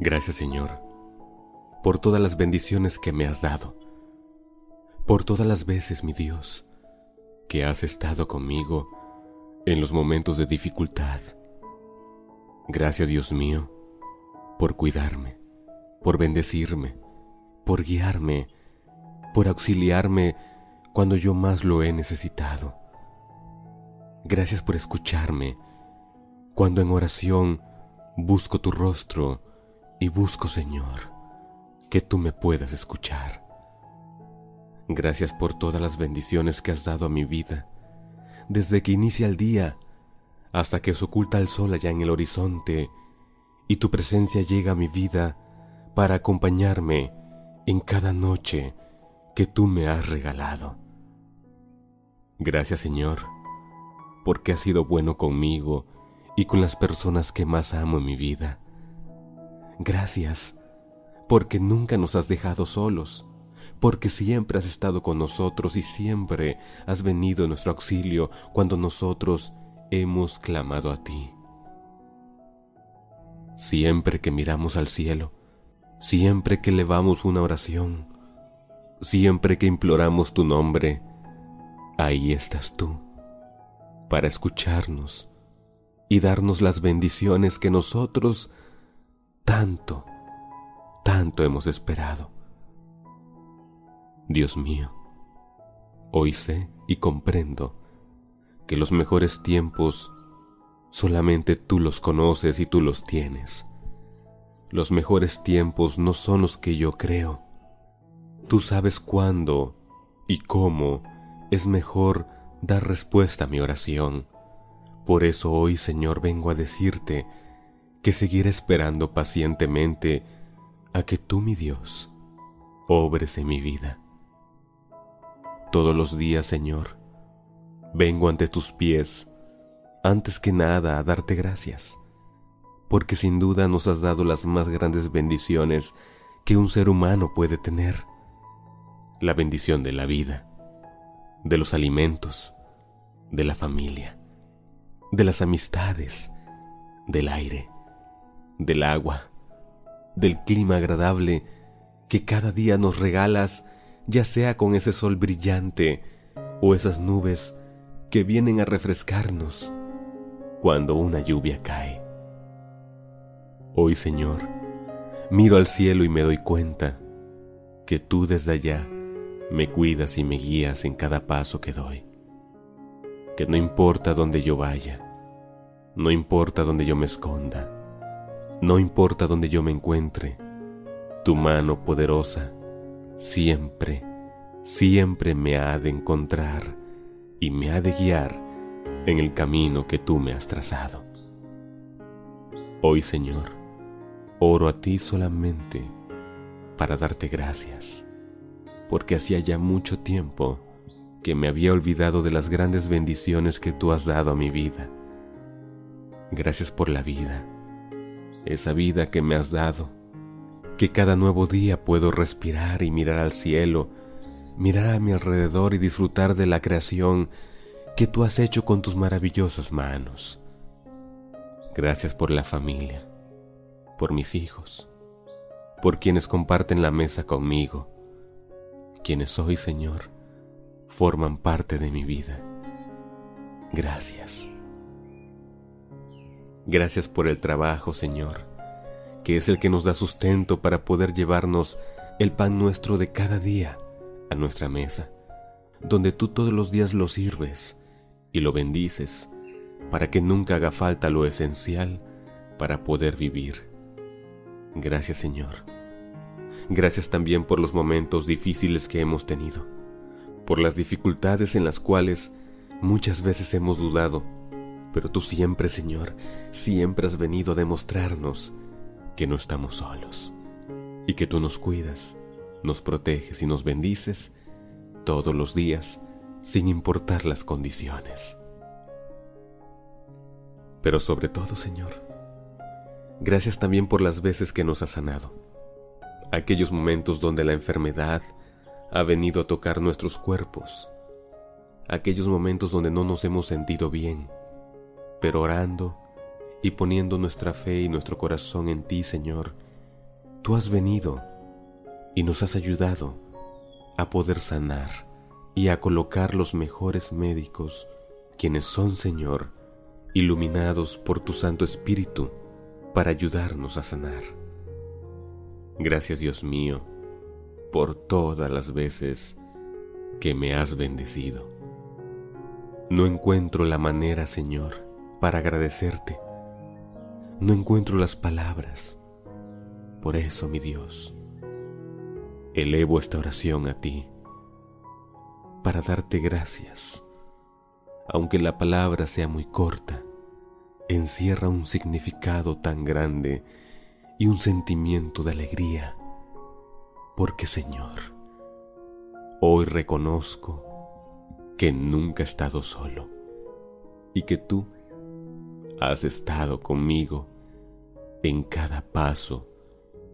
Gracias Señor, por todas las bendiciones que me has dado, por todas las veces, mi Dios, que has estado conmigo en los momentos de dificultad. Gracias Dios mío, por cuidarme, por bendecirme, por guiarme, por auxiliarme cuando yo más lo he necesitado. Gracias por escucharme cuando en oración busco tu rostro y busco, Señor, que tú me puedas escuchar. Gracias por todas las bendiciones que has dado a mi vida, desde que inicia el día hasta que se oculta el sol allá en el horizonte y tu presencia llega a mi vida para acompañarme en cada noche que tú me has regalado. Gracias Señor, porque has sido bueno conmigo y con las personas que más amo en mi vida. Gracias, porque nunca nos has dejado solos, porque siempre has estado con nosotros y siempre has venido en nuestro auxilio cuando nosotros hemos clamado a ti. Siempre que miramos al cielo, siempre que elevamos una oración, siempre que imploramos tu nombre, ahí estás tú, para escucharnos y darnos las bendiciones que nosotros tanto, tanto hemos esperado. Dios mío, hoy sé y comprendo que los mejores tiempos solamente tú los conoces y tú los tienes. Los mejores tiempos no son los que yo creo. Tú sabes cuándo y cómo es mejor dar respuesta a mi oración. Por eso hoy, Señor, vengo a decirte que seguir esperando pacientemente a que tú, mi Dios, obres en mi vida. Todos los días, Señor, vengo ante tus pies, antes que nada a darte gracias, porque sin duda nos has dado las más grandes bendiciones que un ser humano puede tener. La bendición de la vida, de los alimentos, de la familia, de las amistades, del aire del agua, del clima agradable que cada día nos regalas, ya sea con ese sol brillante o esas nubes que vienen a refrescarnos cuando una lluvia cae. Hoy, Señor, miro al cielo y me doy cuenta que tú desde allá me cuidas y me guías en cada paso que doy. Que no importa dónde yo vaya, no importa dónde yo me esconda, no importa donde yo me encuentre, tu mano poderosa siempre, siempre me ha de encontrar y me ha de guiar en el camino que tú me has trazado. Hoy, Señor, oro a ti solamente para darte gracias, porque hacía ya mucho tiempo que me había olvidado de las grandes bendiciones que tú has dado a mi vida. Gracias por la vida esa vida que me has dado, que cada nuevo día puedo respirar y mirar al cielo, mirar a mi alrededor y disfrutar de la creación que tú has hecho con tus maravillosas manos. Gracias por la familia, por mis hijos, por quienes comparten la mesa conmigo, quienes hoy, Señor, forman parte de mi vida. Gracias. Gracias por el trabajo, Señor, que es el que nos da sustento para poder llevarnos el pan nuestro de cada día a nuestra mesa, donde tú todos los días lo sirves y lo bendices para que nunca haga falta lo esencial para poder vivir. Gracias, Señor. Gracias también por los momentos difíciles que hemos tenido, por las dificultades en las cuales muchas veces hemos dudado Pero tú siempre, Señor, siempre has venido a demostrarnos que no estamos solos y que tú nos cuidas, nos proteges y nos bendices todos los días sin importar las condiciones. Pero sobre todo, Señor, gracias también por las veces que nos has sanado. Aquellos momentos donde la enfermedad ha venido a tocar nuestros cuerpos. Aquellos momentos donde no nos hemos sentido bien, pero orando y poniendo nuestra fe y nuestro corazón en ti, Señor, tú has venido y nos has ayudado a poder sanar y a colocar los mejores médicos, quienes son, Señor, iluminados por tu Santo Espíritu para ayudarnos a sanar. Gracias Dios mío por todas las veces que me has bendecido. No encuentro la manera, Señor, para agradecerte. No encuentro las palabras. Por eso, mi Dios, elevo esta oración a ti para darte gracias aunque la palabra sea muy corta, encierra un significado tan grande y un sentimiento de alegría, porque Señor, hoy reconozco que nunca he estado solo y que tú has estado conmigo en cada paso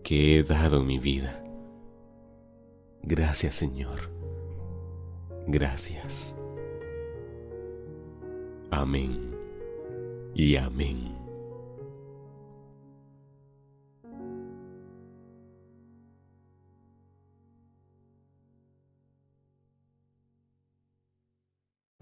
que he dado en mi vida. Gracias Señor, gracias. Amén y amén.